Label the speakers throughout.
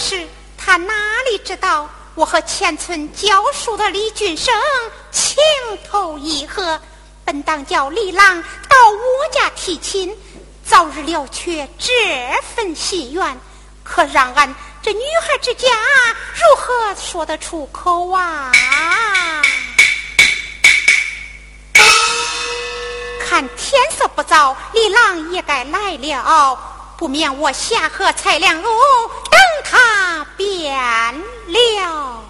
Speaker 1: 是他哪里知道，我和前村教书的李俊生情投意合，本当叫李郎到我家提亲，早日了却这份心愿。可让俺这女孩之家如何说得出口啊？看天色不早，李郎也该来了，不免我下河采凉哦，他变了。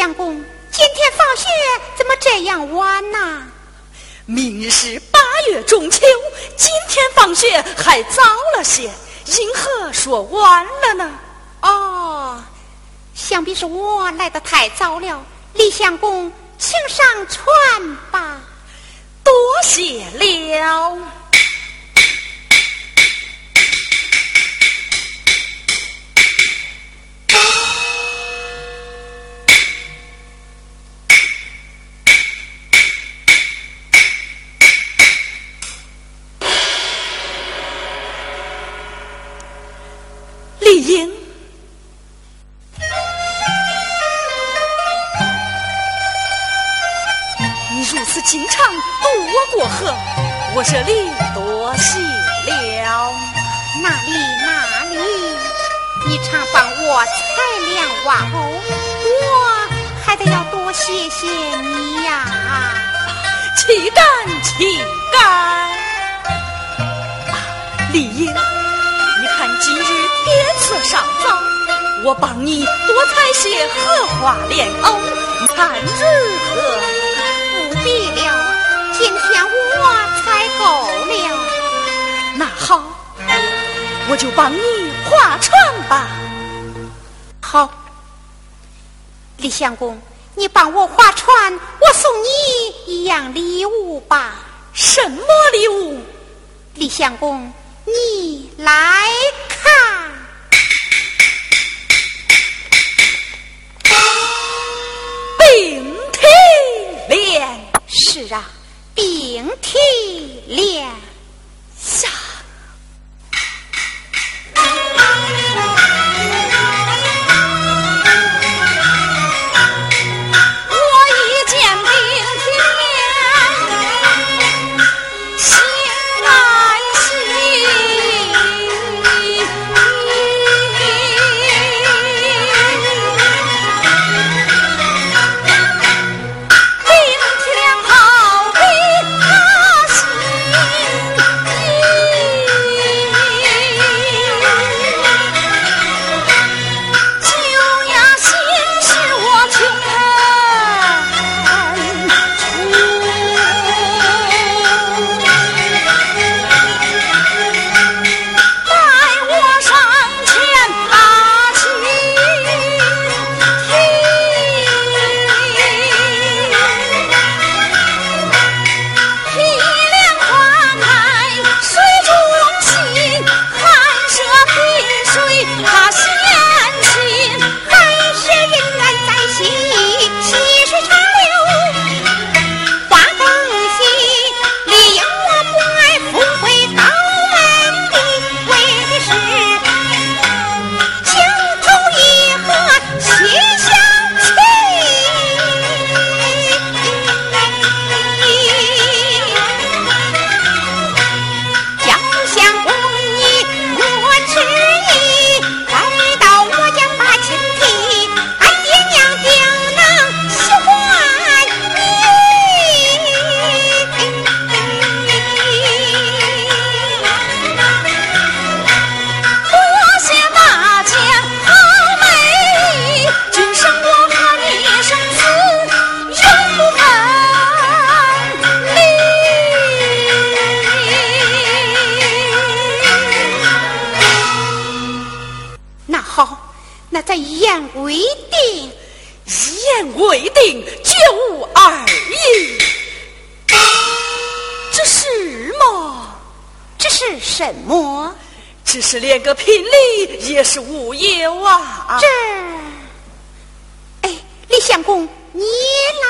Speaker 1: 相公今天放学怎么这样晚呐？
Speaker 2: 明日是八月中秋今天放学还早了些因何说晚了呢。
Speaker 1: 哦想必是我来的太早了李相公请上船吧。
Speaker 2: 多谢了。渡我过河，我这里多谢了。
Speaker 1: 哪里哪里，你常帮我采莲花哦，我还得要多谢谢你呀。
Speaker 2: 岂敢岂敢。啊，李英，你看今日天色尚早，我帮你多采些荷花莲藕，看如何？
Speaker 1: 不必了。今天我采够了。
Speaker 2: 那好，我就帮你划船吧。
Speaker 1: 好，李相公，你帮我划船，我送你一样礼物吧。
Speaker 2: 什么礼物？
Speaker 1: 李相公，你来看。
Speaker 2: 并体莲。
Speaker 1: 是啊，并体莲。
Speaker 2: 也是无忧啊！这，
Speaker 1: 哎，李相公，你来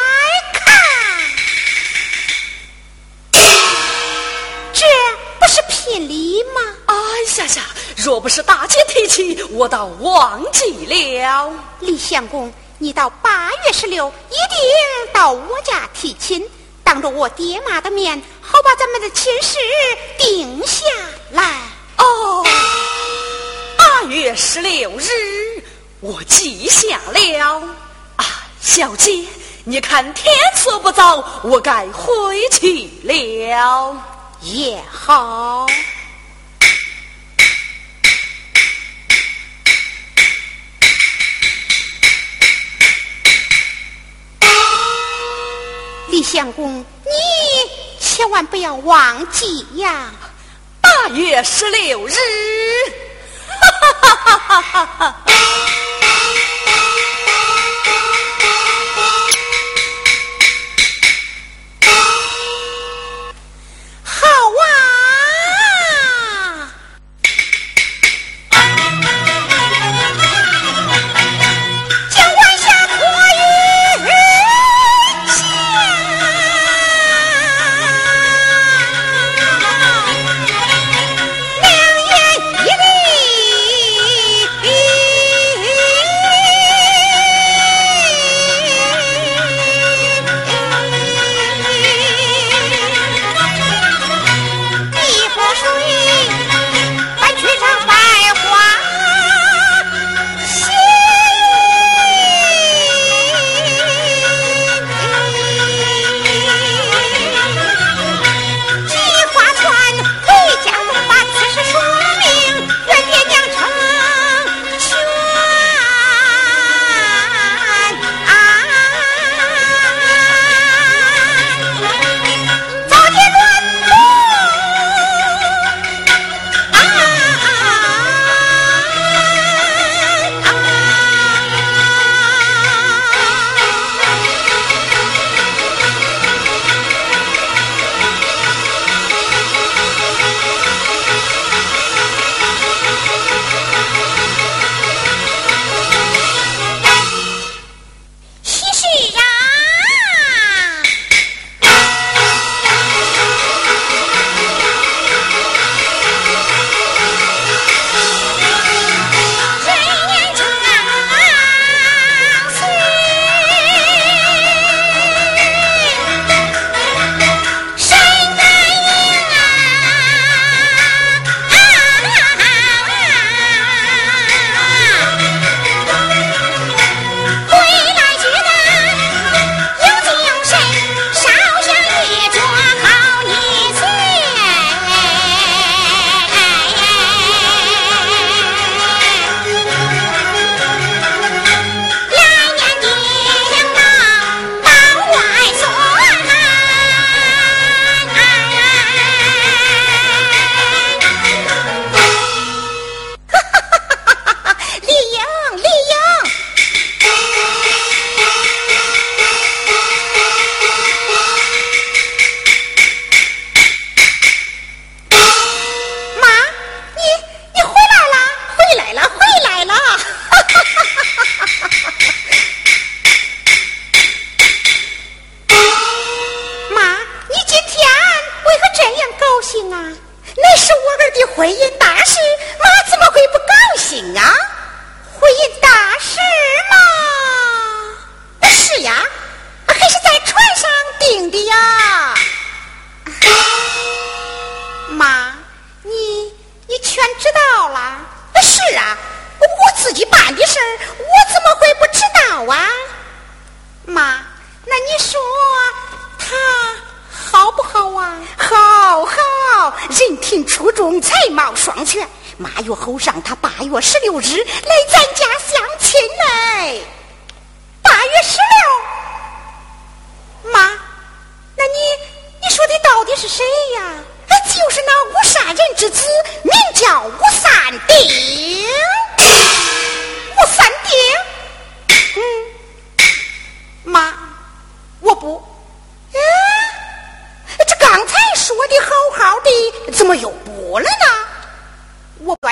Speaker 1: 看，这不是聘礼吗？
Speaker 2: 哎呀呀！若不是大姐提起，我倒忘记了。
Speaker 1: 李相公，你到八月十六一定到我家提亲，当着我爹妈的面，好把咱们的亲事定下来。
Speaker 2: 哦，八月十六日，我记下了。啊，小姐，你看天色不早，我该回去了。
Speaker 1: 也好，李相公，你千万不要忘记呀。
Speaker 2: 八月十六日，哈哈哈哈哈哈！哈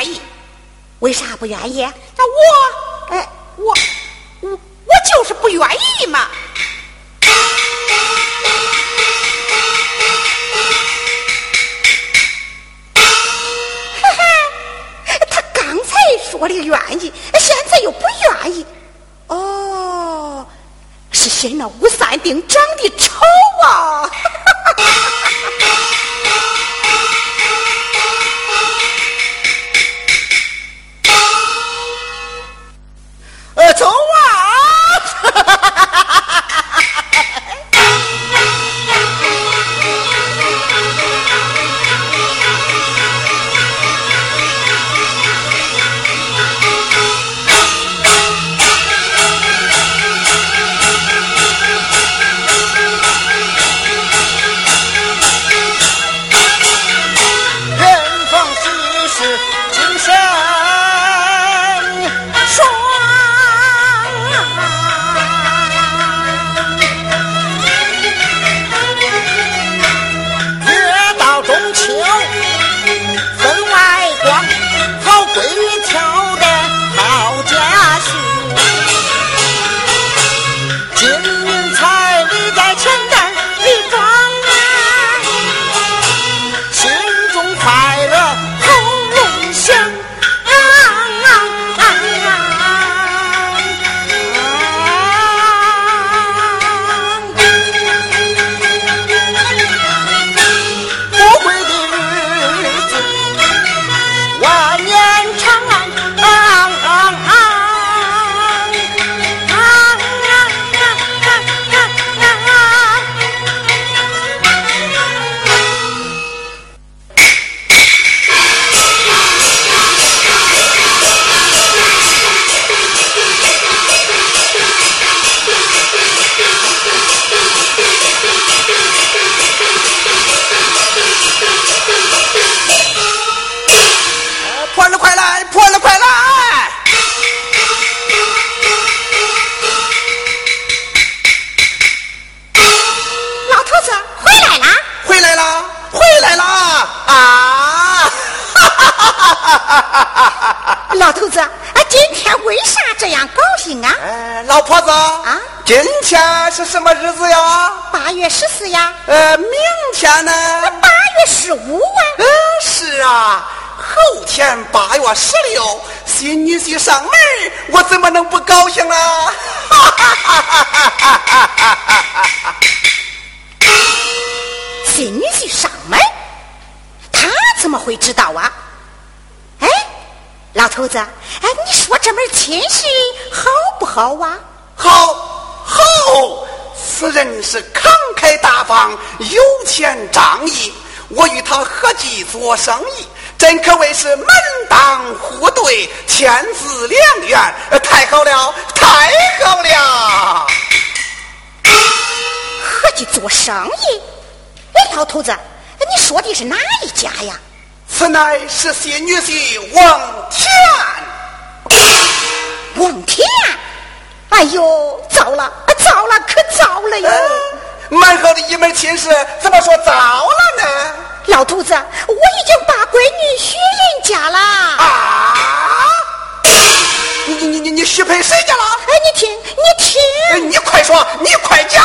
Speaker 1: 意。
Speaker 3: 为啥不愿意？
Speaker 1: 那我，哎，我，我，我就是不愿意嘛
Speaker 3: 他刚才。说的愿意，现在又不愿意。哦，是嫌那吴三丁长得丑啊！
Speaker 4: 今天是什么日子呀？
Speaker 3: 八月十四呀。
Speaker 4: 呃，明天呢？八
Speaker 3: 月十五啊。
Speaker 4: 嗯，是啊。后天八月十六，新女婿上门，我怎么能不高兴呢？哈哈哈哈哈哈！
Speaker 3: 新女婿上门，他怎么会知道啊？哎，老头子，哎，你说这门亲事好不好啊？
Speaker 4: 好。好，此人是慷慨大方、有钱仗义，我与他合计做生意，真可谓是门当户对、天赐良缘，太好了，太好了！合
Speaker 3: 计做生意？哎，老头子，你说的是哪一家呀？
Speaker 4: 此乃是新女婿王天。
Speaker 3: 王田。哎呦，糟了，糟了，可糟了哟！
Speaker 4: 蛮好的一门亲事，怎么说糟了呢？
Speaker 3: 老头子，我已经把闺女许人家了。啊！
Speaker 4: 你你你你你许配谁家了？
Speaker 3: 哎，你听，你听，
Speaker 4: 你快说，你快讲。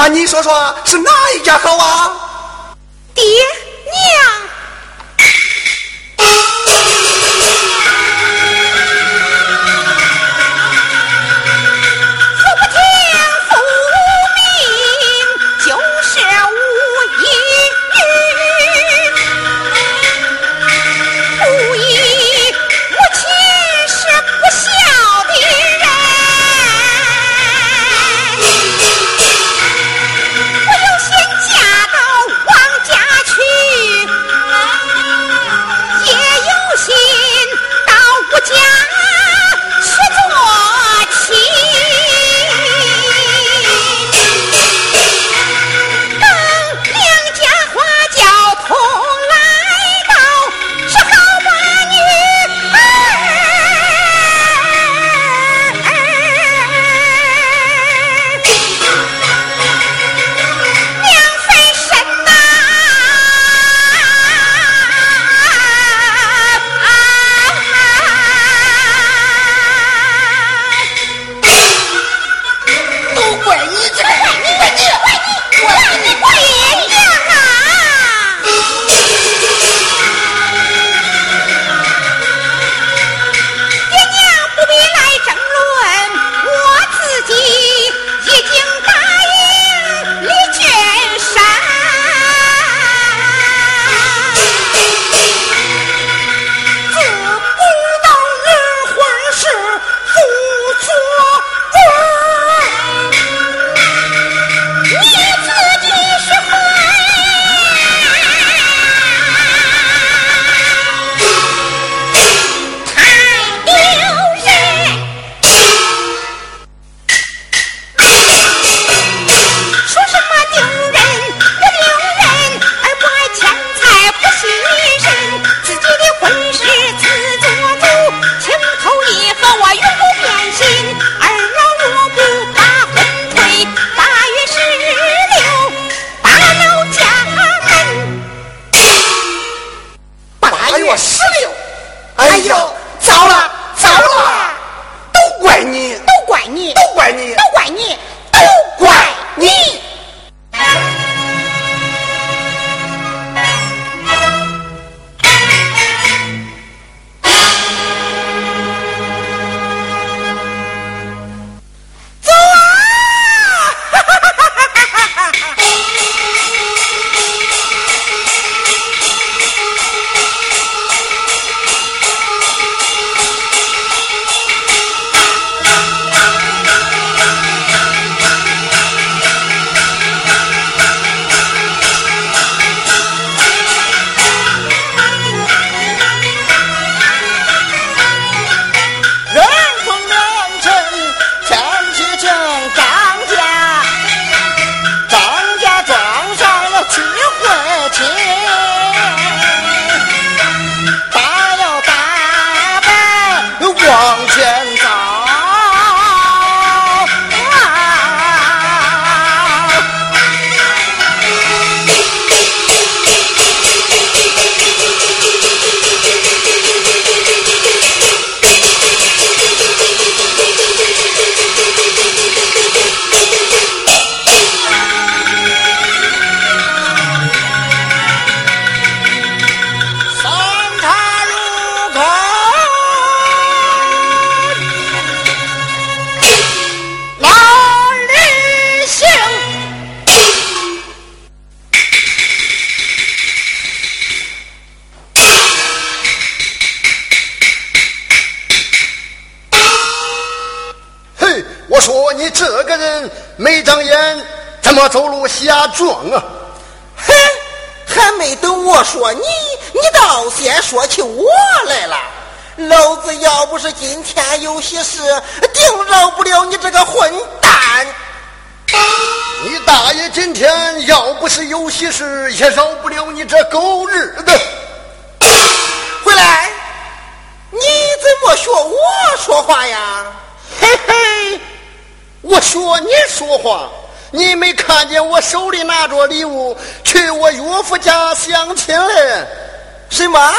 Speaker 4: 啊你说说是
Speaker 3: 你这。
Speaker 5: 没长眼，怎么走路瞎撞啊？
Speaker 6: 哼，还没等我说你，你倒先说起我来了。老子要不是今天有喜事，定饶不了你这个混蛋。
Speaker 5: 你大爷今天要不是有喜事，也饶不了你这狗日的。
Speaker 6: 回来，你怎么学我说话呀？嘿
Speaker 7: 嘿。
Speaker 5: 我学你说话，你没看见我手里拿着礼物去我岳父家相亲嘞？
Speaker 6: 什么？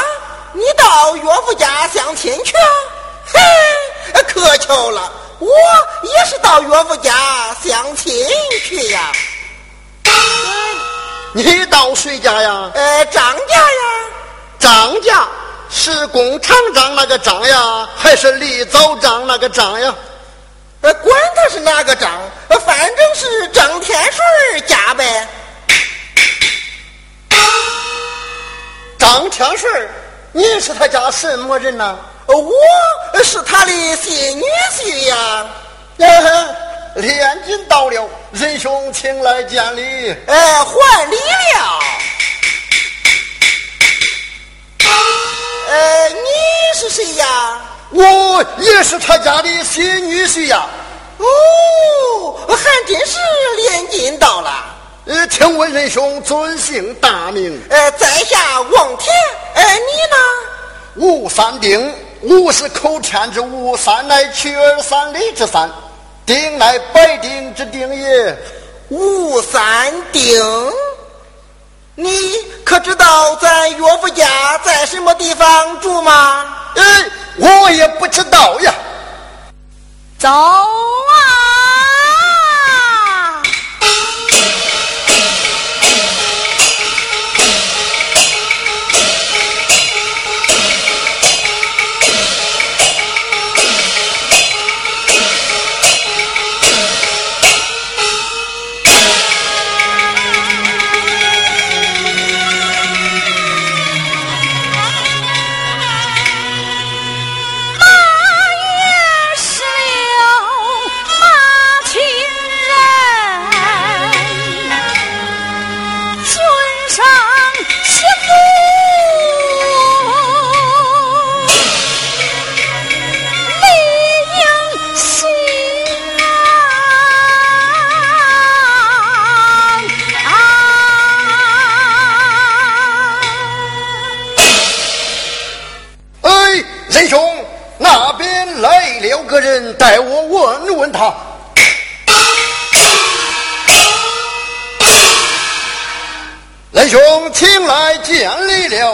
Speaker 6: 你到岳父家相亲去？嘿，可巧了，我也是到岳父家相亲去呀。
Speaker 5: 你到谁家呀？
Speaker 6: 呃，张家呀。
Speaker 5: 张家是工厂张那个张呀，还是李早张那个张呀？
Speaker 6: 呃，管他是哪个张，反正是张天顺家呗。
Speaker 5: 张天顺，你是他家什么人呐？
Speaker 6: 我是他的新女婿呀。
Speaker 5: 连金到了，仁兄请来见礼。
Speaker 6: 哎，还礼了。呃，你是谁呀？
Speaker 5: 我也是他家的新女婿呀。
Speaker 6: 哦，还真是连襟到了。
Speaker 5: 呃，请问仁兄尊姓大名？
Speaker 6: 呃，在下王田。呃，你呢？
Speaker 5: 吴三丁。吴是口天之吴，三乃取而三里之三，丁乃百丁之丁也。
Speaker 6: 吴三丁。你可知道咱岳父家在什么地方住吗？
Speaker 5: 哎，我也不知道呀。
Speaker 2: 走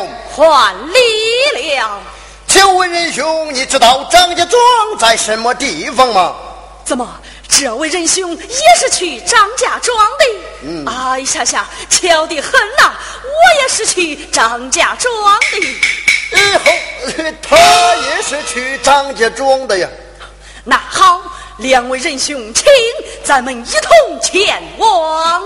Speaker 5: 见
Speaker 2: 礼了。还礼了。
Speaker 5: 请问仁兄，你知道张家庄在什么地方吗？
Speaker 2: 怎么，这位仁兄也是去张家庄的？
Speaker 5: 嗯。
Speaker 2: 哎呀呀，巧得很呐！我也是去张家庄的。
Speaker 5: 以后他也是去张家庄的呀。
Speaker 2: 那好，两位仁兄，请咱们一同前往。